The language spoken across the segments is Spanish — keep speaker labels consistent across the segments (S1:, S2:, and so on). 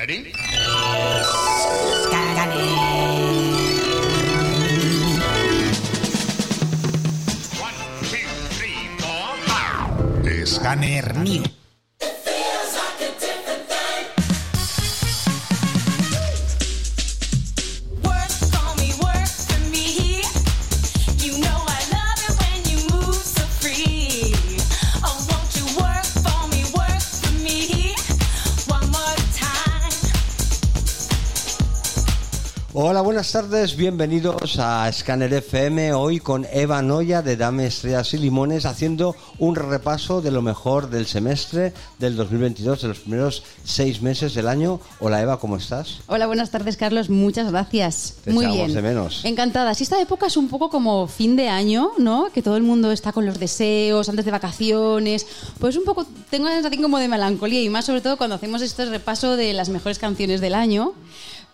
S1: Ready? One, two, three, four.
S2: Scanner New.
S3: Buenas tardes, bienvenidos a Scanner FM, hoy con Eva Noya de Dame Estrellas y Limones haciendo un repaso de lo mejor del semestre del 2022, de los primeros seis meses del año. Hola Eva, ¿cómo estás?
S4: Hola, buenas tardes, Carlos. Muchas gracias.
S3: Te
S4: Muy bien.
S3: de menos.
S4: Encantada. Si esta época es un poco como fin de año, ¿no? Que todo el mundo está con los deseos antes de vacaciones. Pues un poco tengo la sensación como de melancolía y más sobre todo cuando hacemos este repaso de las mejores canciones del año.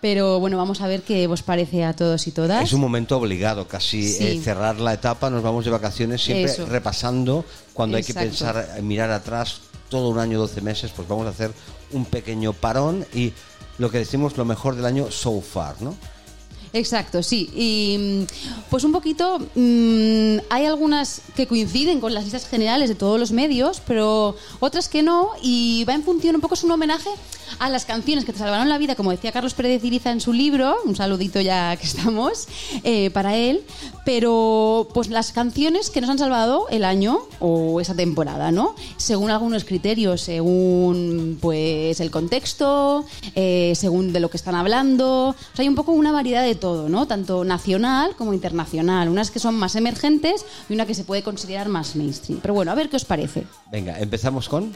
S4: Pero bueno, vamos a ver qué os parece a todos y todas.
S3: Es un momento obligado, casi
S4: Sí.
S3: eh, cerrar la etapa, nos vamos de vacaciones siempre
S4: Eso.
S3: repasando cuando hay que pensar, eh, mirar atrás todo un año, 12 meses, pues vamos a hacer un pequeño parón y lo que decimos lo mejor del año so far, ¿no?
S4: Exacto, sí. Y mm, pues un poquito, mm, hay algunas que coinciden con las listas generales de todos los medios, pero otras que no, y va en función, un poco es un homenaje a las canciones que te salvaron la vida, como decía Carlos Pérez en su libro, un saludito ya que estamos, eh, para él, pero pues las canciones que nos han salvado el año o esa temporada, ¿no? Según algunos criterios, según pues el contexto, eh, según de lo que están hablando, o sea, hay un poco una variedad de todo, ¿no? Tanto nacional como internacional, unas que son más emergentes y una que se puede considerar más mainstream. Pero bueno, a ver qué os parece.
S3: Venga, empezamos con...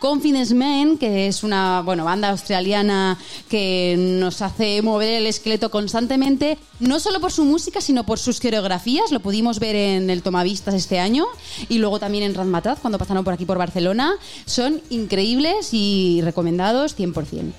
S4: Confidence Man, que es una bueno, banda australiana que nos hace mover el esqueleto constantemente, no solo por su música, sino por sus coreografías. Lo pudimos ver en el Tomavistas este año y luego también en Razmataz cuando pasaron por aquí por Barcelona. Son increíbles y recomendados 100%.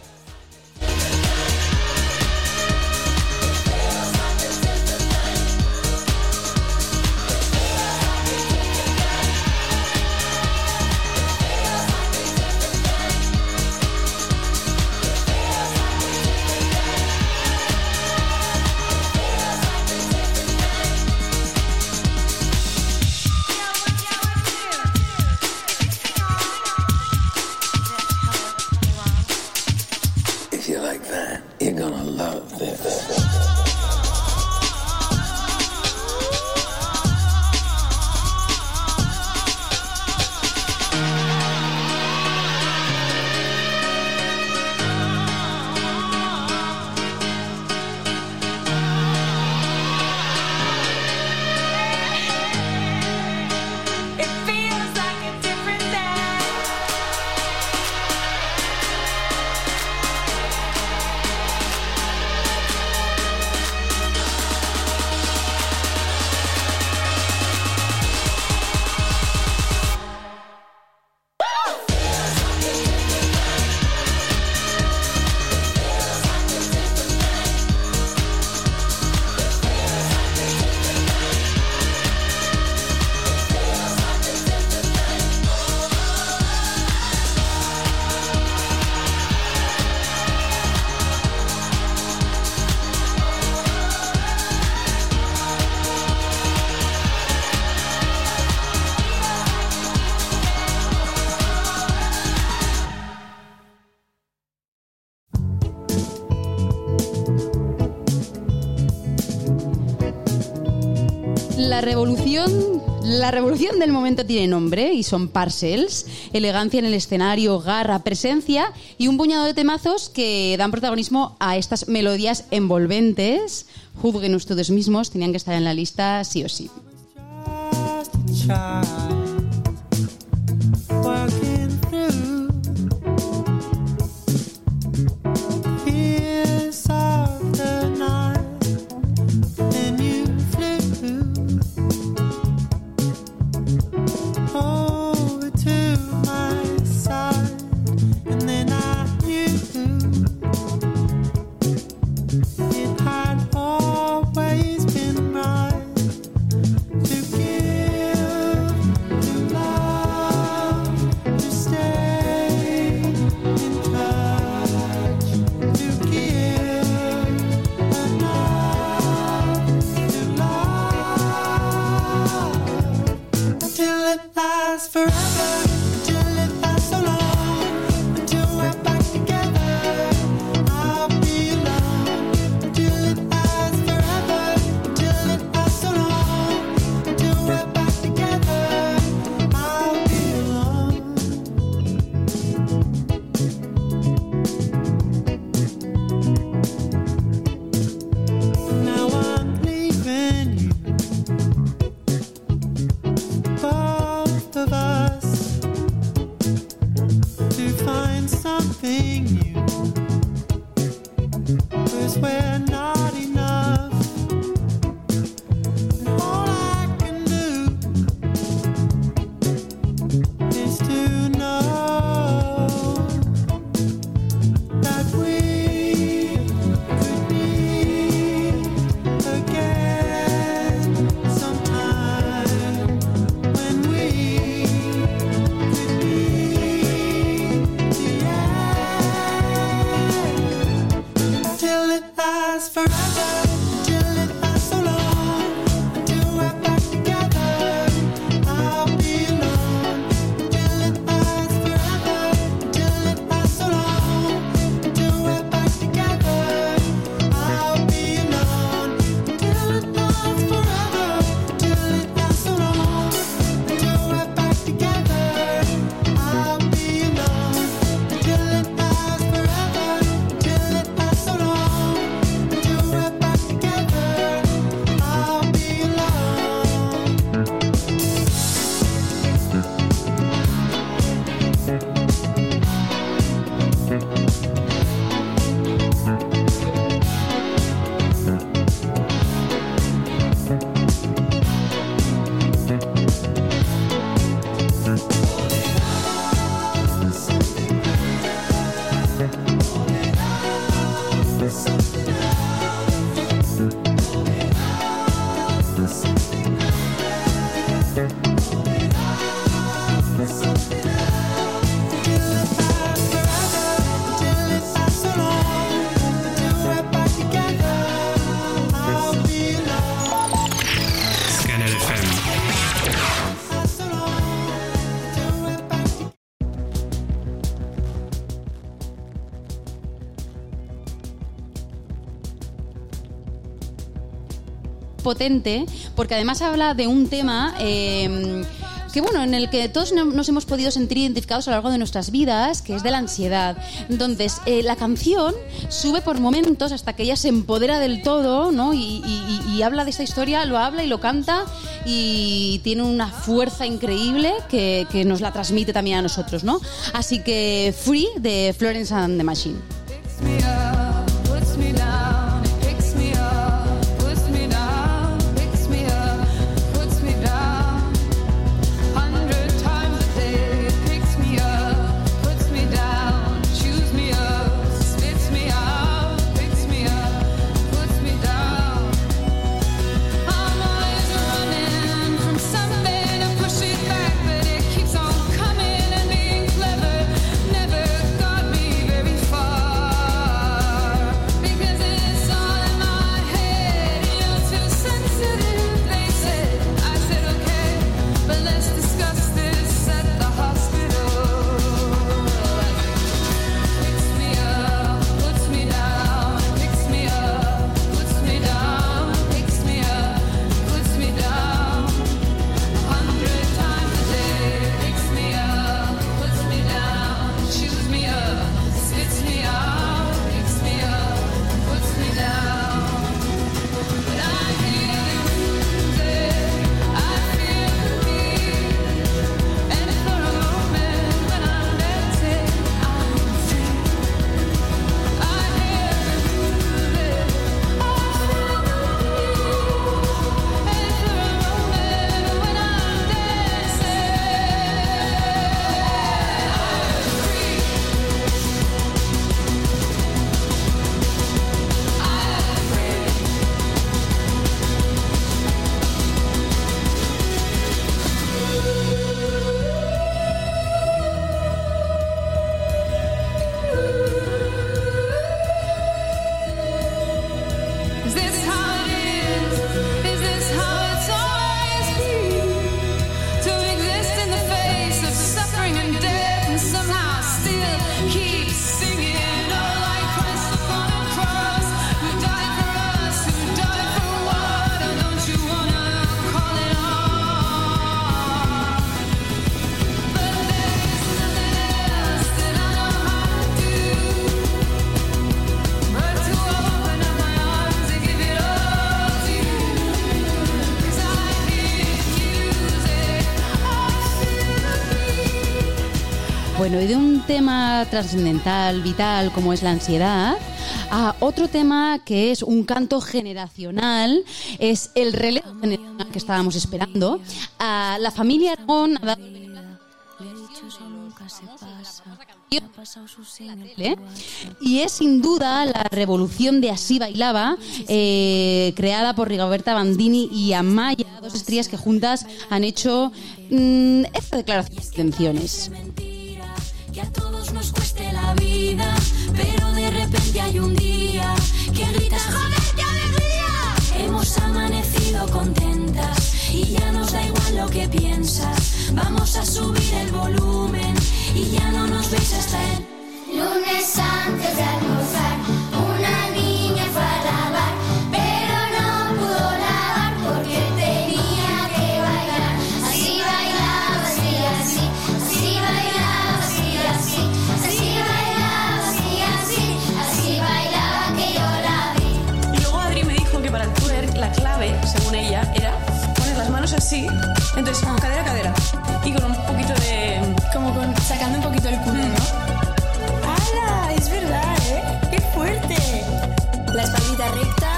S4: La revolución del momento tiene nombre y son parcels, elegancia en el escenario, garra, presencia y un puñado de temazos que dan protagonismo a estas melodías envolventes. Juzguen ustedes mismos, tenían que estar en la lista sí o sí.
S5: potente, porque además habla de un tema... Eh, que bueno, en el que todos nos hemos podido sentir identificados a lo largo de nuestras vidas, que es de la ansiedad. Entonces, eh, la canción sube por momentos hasta que ella se empodera del todo, ¿no? Y, y, y, habla de esta historia, lo habla y lo canta y tiene una fuerza increíble que, que nos la transmite también a nosotros, ¿no? Así que Free de Florence and the Machine. tema trascendental, vital, como es la ansiedad, a otro tema que es un canto generacional, es el relevo generacional que estábamos esperando. A la familia Aragón ha dado ¿eh? y es sin duda la revolución de Así Bailaba, eh, creada por Rigoberta Bandini y Amaya, dos estrellas que juntas han hecho mm, esta declaración de intenciones.
S6: Que a todos nos cueste la vida, pero de repente hay un día que gritas ¡Joder, qué alegría! Hemos amanecido contentas y ya nos da igual lo que piensas. Vamos a subir el volumen y ya no nos veis hasta el
S7: lunes antes de
S8: Sí. Entonces, vamos, cadera, cadera. Y con un poquito de.
S9: Como con, sacando un poquito el culo, ¿no? ¡Hala! Es verdad, ¿eh? ¡Qué fuerte! La espaldita recta.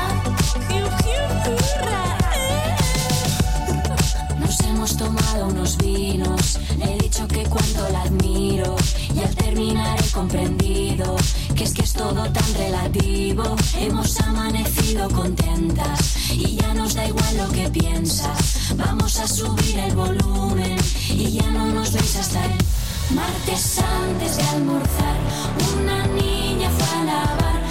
S6: Nos hemos tomado unos vinos. He dicho que cuando la admiro. Y al terminar he comprendido todo tan relativo. Hemos amanecido contentas y ya nos da igual lo que piensas. Vamos a subir el volumen y ya no nos veis hasta el martes antes de almorzar. Una niña fue a lavar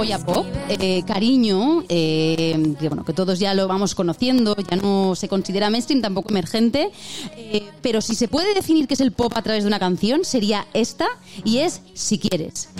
S7: joya pop, eh, cariño, eh, que bueno, que todos ya lo vamos conociendo, ya no se considera mainstream, tampoco emergente, eh, pero si se puede definir que es el pop a través de una canción, sería esta y es Si quieres.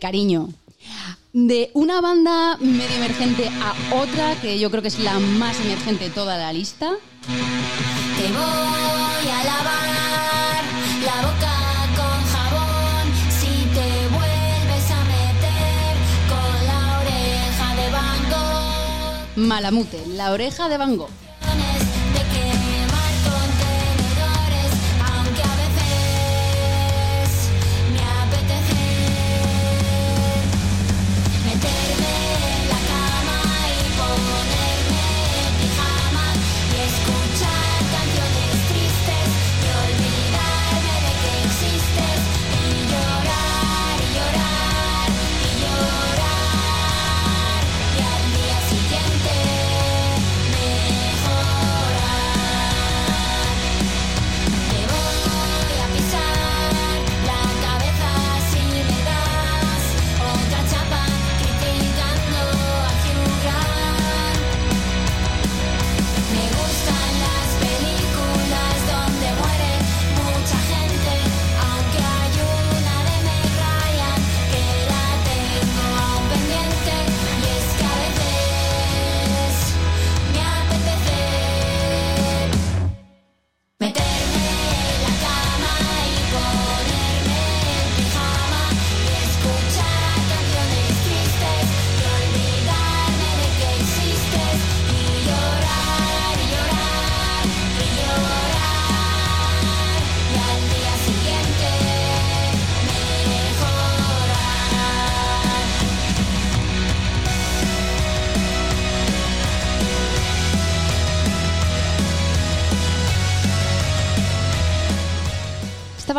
S7: cariño. De una banda medio emergente a otra, que yo creo que es la más emergente de toda la lista.
S6: Te voy a lavar la boca con jabón si te vuelves a meter con la oreja de
S7: Malamute, la oreja de Van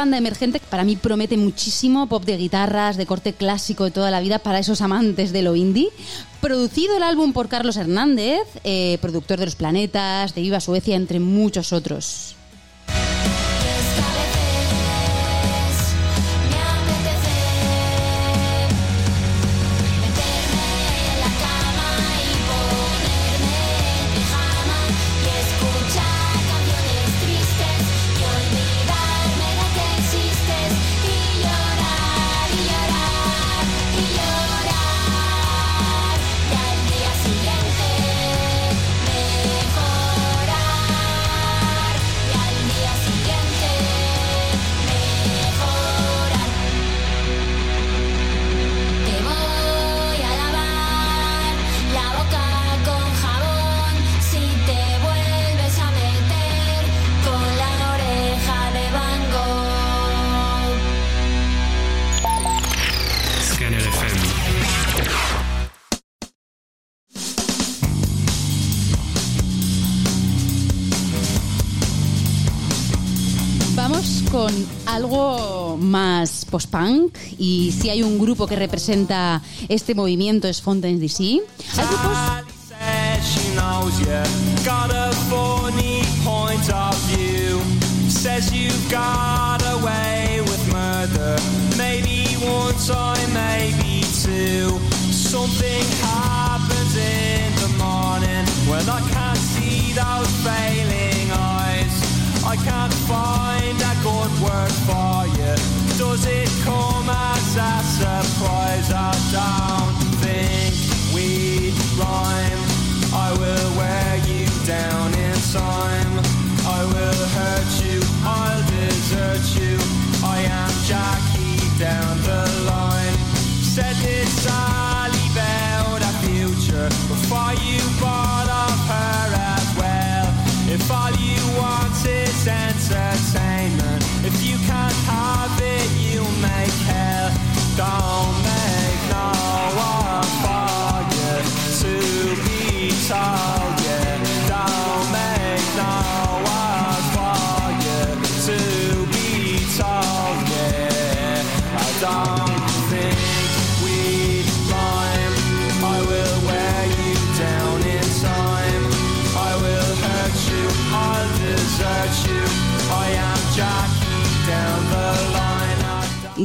S7: banda emergente que para mí promete muchísimo, pop de guitarras, de corte clásico de toda la vida para esos amantes de lo indie. Producido el álbum por Carlos Hernández, eh, productor de Los Planetas, de Viva Suecia, entre muchos otros. algo más post-punk y si hay un grupo que representa este movimiento es Fontaine DC. ¿Hay grupos?
S10: Something happens in the morning when I can't see those failing eyes. I can't find. good work for you. Does it come as a surprise? I don't think we rhyme. I will wear you down in time. I will hurt you. I'll desert you. I am Jackie down the line. Said this, I leave out a future before you.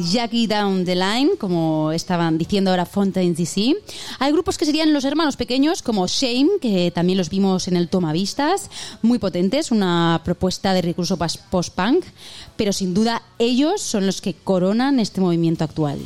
S10: Jackie Down the Line,
S7: como estaban diciendo ahora Fontaine DC. Hay grupos que serían los hermanos pequeños, como Shame, que también los vimos en el Tomavistas, muy potentes, una propuesta de recurso post-punk, pero sin duda ellos son los que coronan este movimiento actual.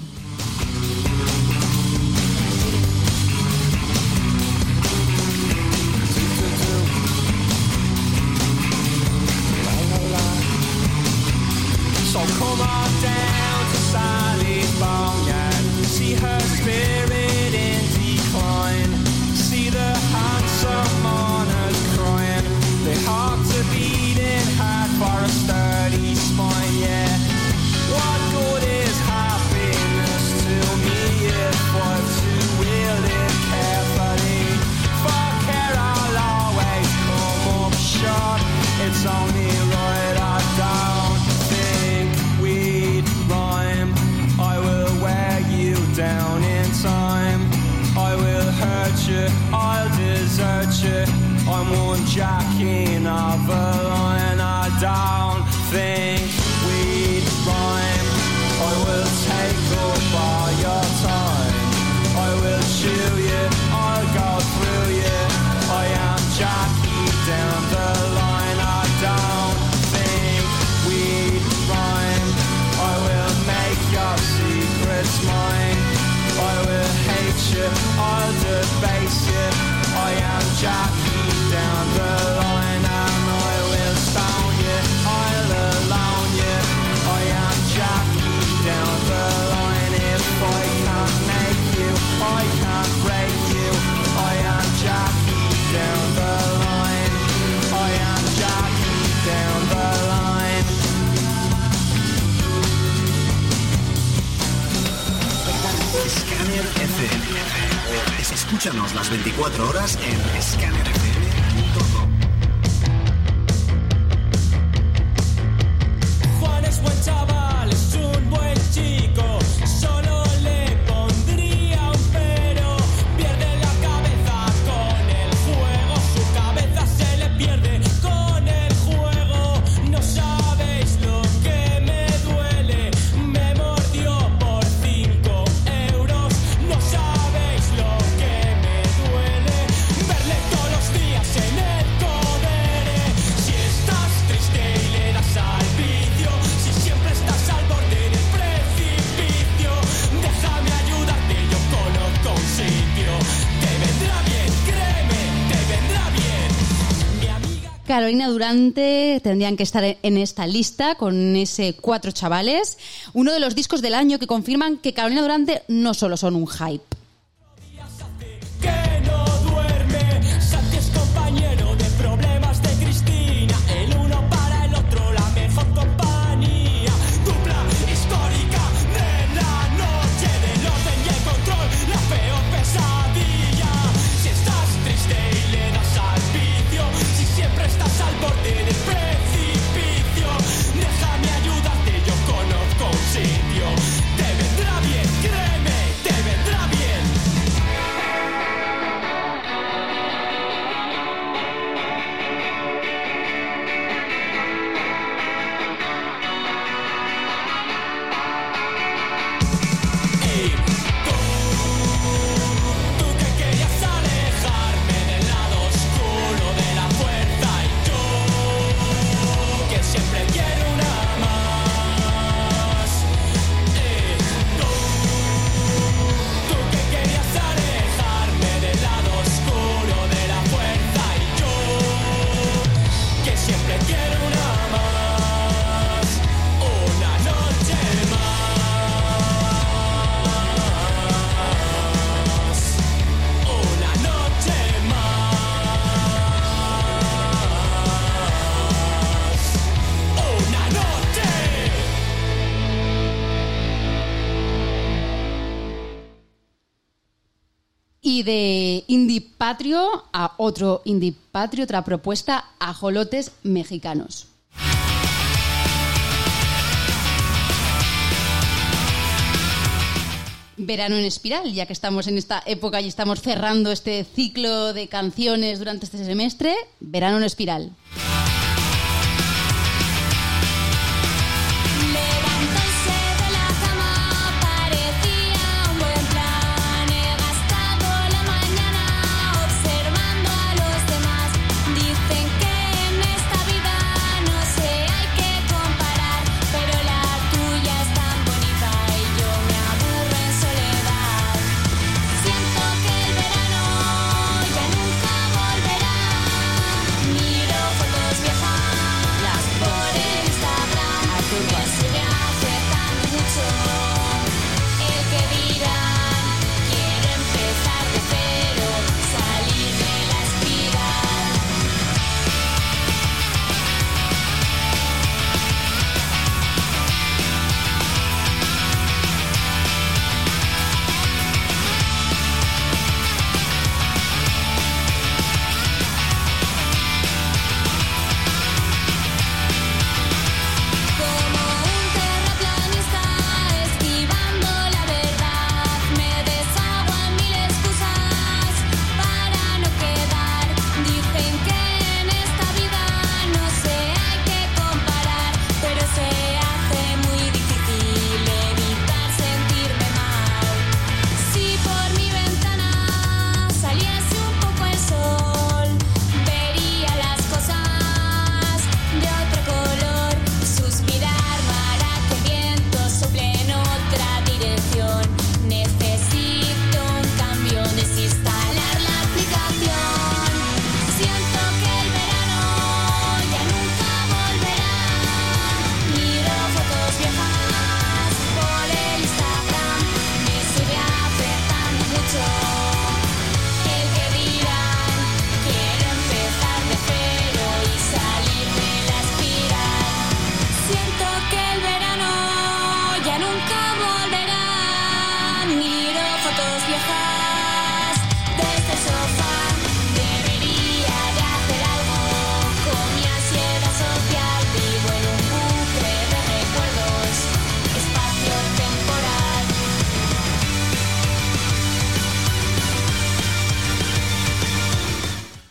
S11: Escúchanos las 24 horas en
S10: Scanner.
S7: Carolina Durante tendrían que estar en esta lista con ese Cuatro Chavales, uno de los discos del año que confirman que Carolina Durante no solo son un hype.
S4: Y de
S7: Indie Patrio a otro Indie Patrio, otra propuesta, ajolotes mexicanos. Verano en espiral, ya que estamos en esta época y estamos cerrando este ciclo de canciones durante este semestre, Verano en espiral.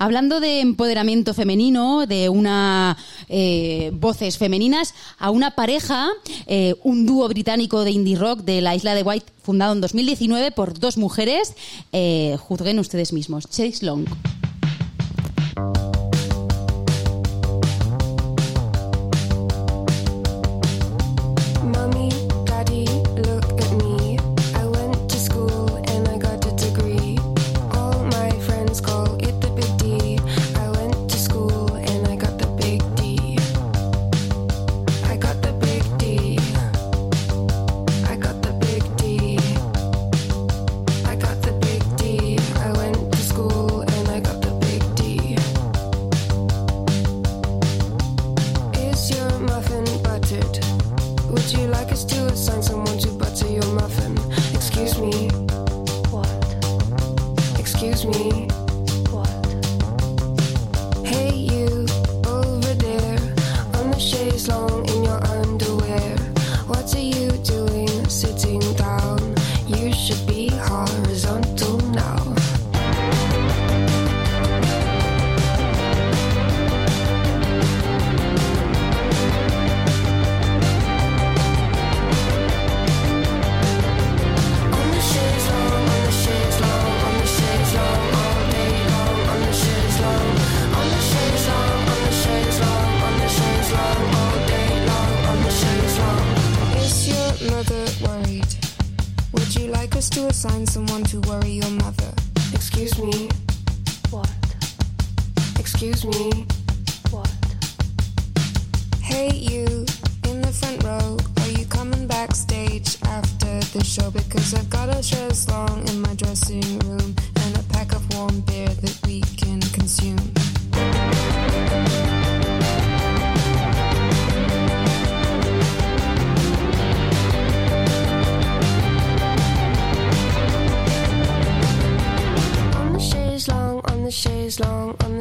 S7: Hablando de empoderamiento femenino, de una eh, voces femeninas, a una pareja, eh, un dúo británico de indie rock de la isla de White, fundado en 2019 por dos mujeres, eh, juzguen ustedes mismos. Chase Long.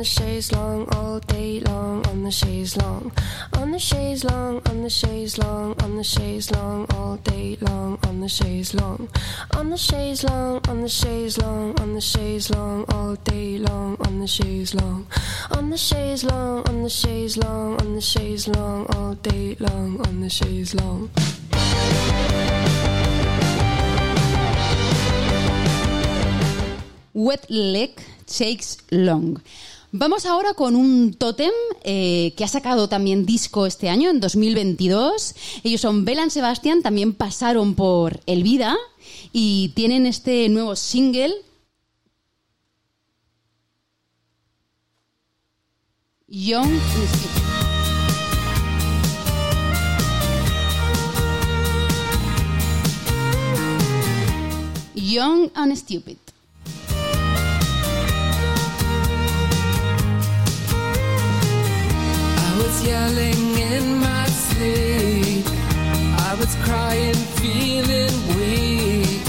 S12: Chaise long, all day long, on the chaise long. On the chaise long, on the chaise long, on the chaise long, all day long, on the chaise long. On the chaise long, on the chaise long, on the chaise long, all day long, on the chaise long. On the chaise long, on the chaise long, on the chaise long, all day long, on the chaise long.
S4: Wet Leg Shakes Long. Vamos ahora con un tótem eh, que ha sacado también disco este año, en 2022. Ellos son Belan Sebastian, también pasaron por El Vida y tienen este nuevo single. Young Stupid. Young and Stupid.
S13: Was yelling in my sleep. I was crying, feeling weak.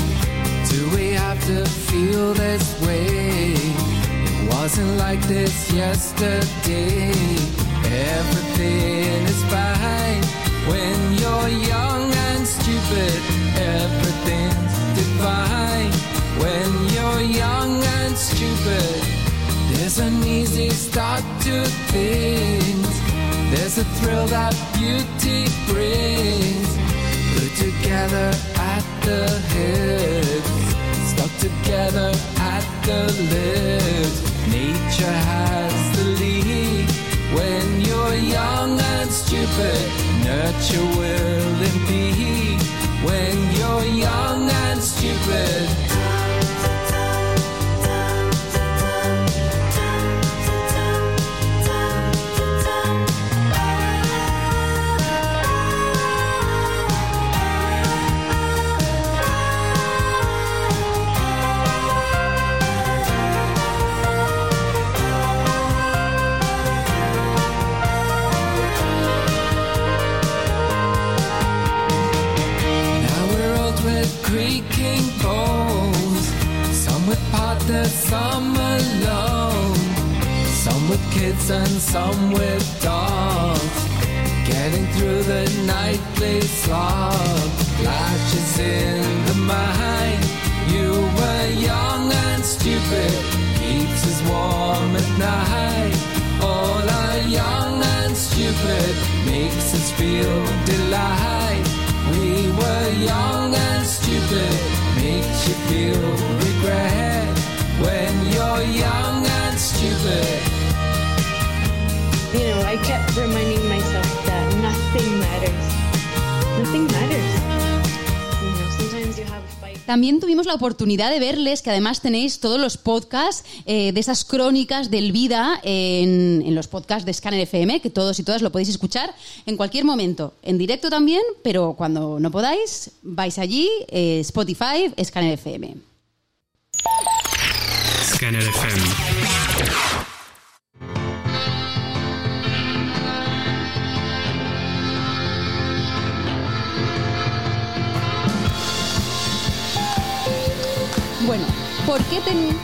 S13: Do we have to feel this way? It wasn't like this yesterday. Everything is fine when you're young and stupid. Everything's divine when you're young and stupid. There's an easy start to things. There's a thrill that beauty brings. Put together at the hips, stuck together at the lips. Nature has the lead. When you're young and stupid, nurture will impede. When you're young and stupid. Partners, some alone. Some with kids and some with dogs. Getting through the nightly slog. Flashes in the mind. You were young and stupid. Keeps us warm at night. All are young and stupid. Makes us feel delight. We were young and stupid, makes you feel regret when you're young and stupid.
S14: You know, I kept reminding myself that nothing matters. Nothing matters. You know, sometimes you have fight.
S4: También tuvimos la oportunidad de verles, que además tenéis todos los podcasts eh, de esas crónicas del vida en, en los podcasts de Scanner FM, que todos y todas lo podéis escuchar en cualquier momento, en directo también, pero cuando no podáis, vais allí, eh, Spotify, Scanner FM.
S2: Scanner FM.
S4: Bueno, ¿por qué, ten-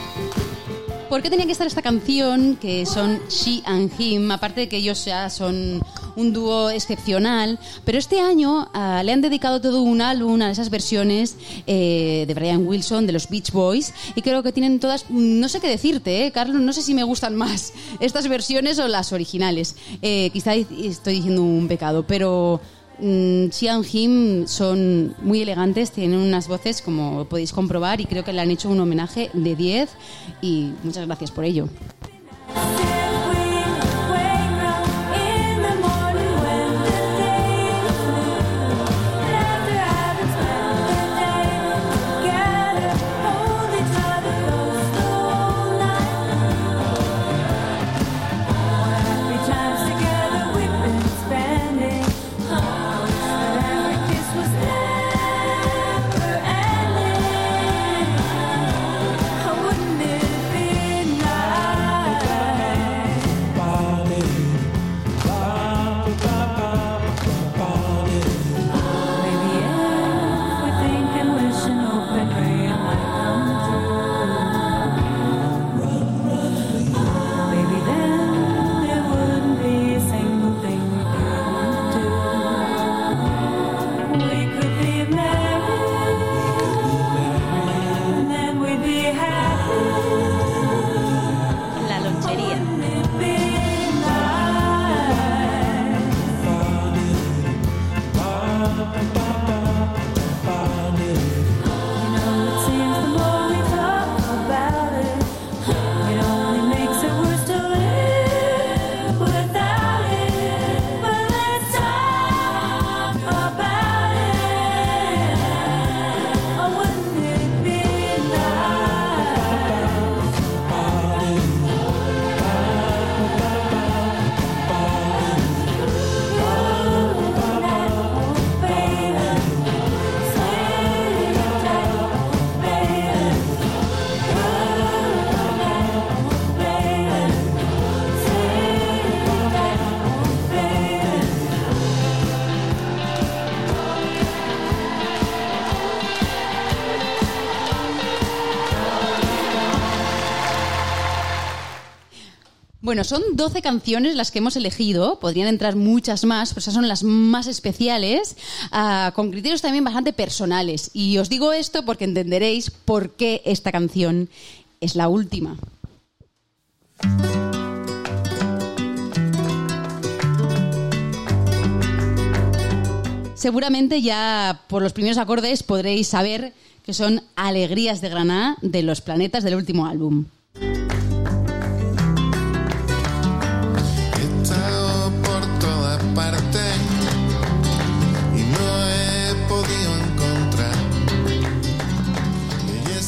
S4: ¿por qué tenía que estar esta canción que son She and Him? Aparte de que ellos ya son un dúo excepcional, pero este año ah, le han dedicado todo un álbum a esas versiones eh, de Brian Wilson, de los Beach Boys, y creo que tienen todas, mm, no sé qué decirte, ¿eh, Carlos, no sé si me gustan más estas versiones o las originales. Eh, quizá estoy diciendo un pecado, pero Mm, Xian Him son muy elegantes, tienen unas voces como podéis comprobar y creo que le han hecho un homenaje de 10 y muchas gracias por ello. Bueno, son 12 canciones las que hemos elegido, podrían entrar muchas más, pero esas son las más especiales, ah, con criterios también bastante personales. Y os digo esto porque entenderéis por qué esta canción es la última. Seguramente ya por los primeros acordes podréis saber que son Alegrías de Granada de los planetas del último álbum.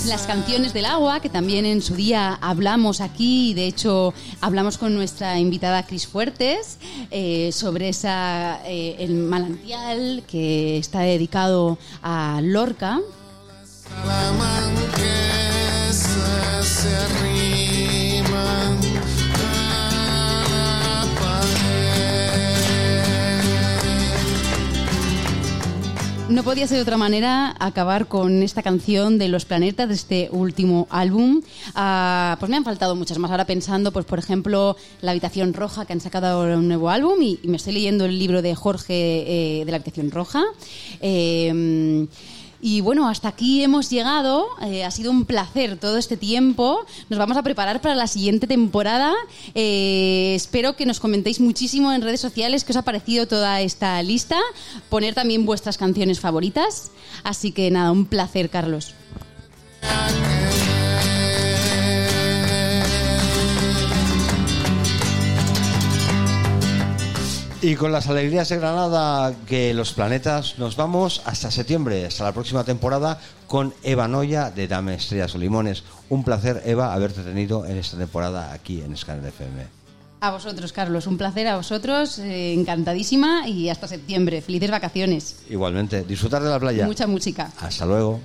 S4: Las canciones del agua, que también en su día hablamos aquí, y de hecho hablamos con nuestra invitada Cris Fuertes eh, sobre esa, eh, el manantial que está dedicado a Lorca. No podía ser de otra manera acabar con esta canción de Los Planetas de este último álbum. Ah, pues me han faltado muchas más. Ahora pensando, pues por ejemplo, La Habitación Roja, que han sacado un nuevo álbum y, y me estoy leyendo el libro de Jorge eh, de La Habitación Roja. Eh, y bueno, hasta aquí hemos llegado. Eh, ha sido un placer todo este tiempo. Nos vamos a preparar para la siguiente temporada. Eh, espero que nos comentéis muchísimo en redes sociales qué os ha parecido toda esta lista. Poner también vuestras canciones favoritas. Así que nada, un placer, Carlos.
S15: Y con las alegrías de Granada que los planetas nos vamos hasta septiembre, hasta la próxima temporada con Eva Noya de Dame Estrellas o Limones. Un placer, Eva, haberte tenido en esta temporada aquí en Scanner FM.
S4: A vosotros, Carlos. Un placer a vosotros. eh, encantadísima y hasta septiembre. Felices vacaciones.
S15: Igualmente, disfrutar de la playa.
S4: Mucha música.
S15: Hasta luego.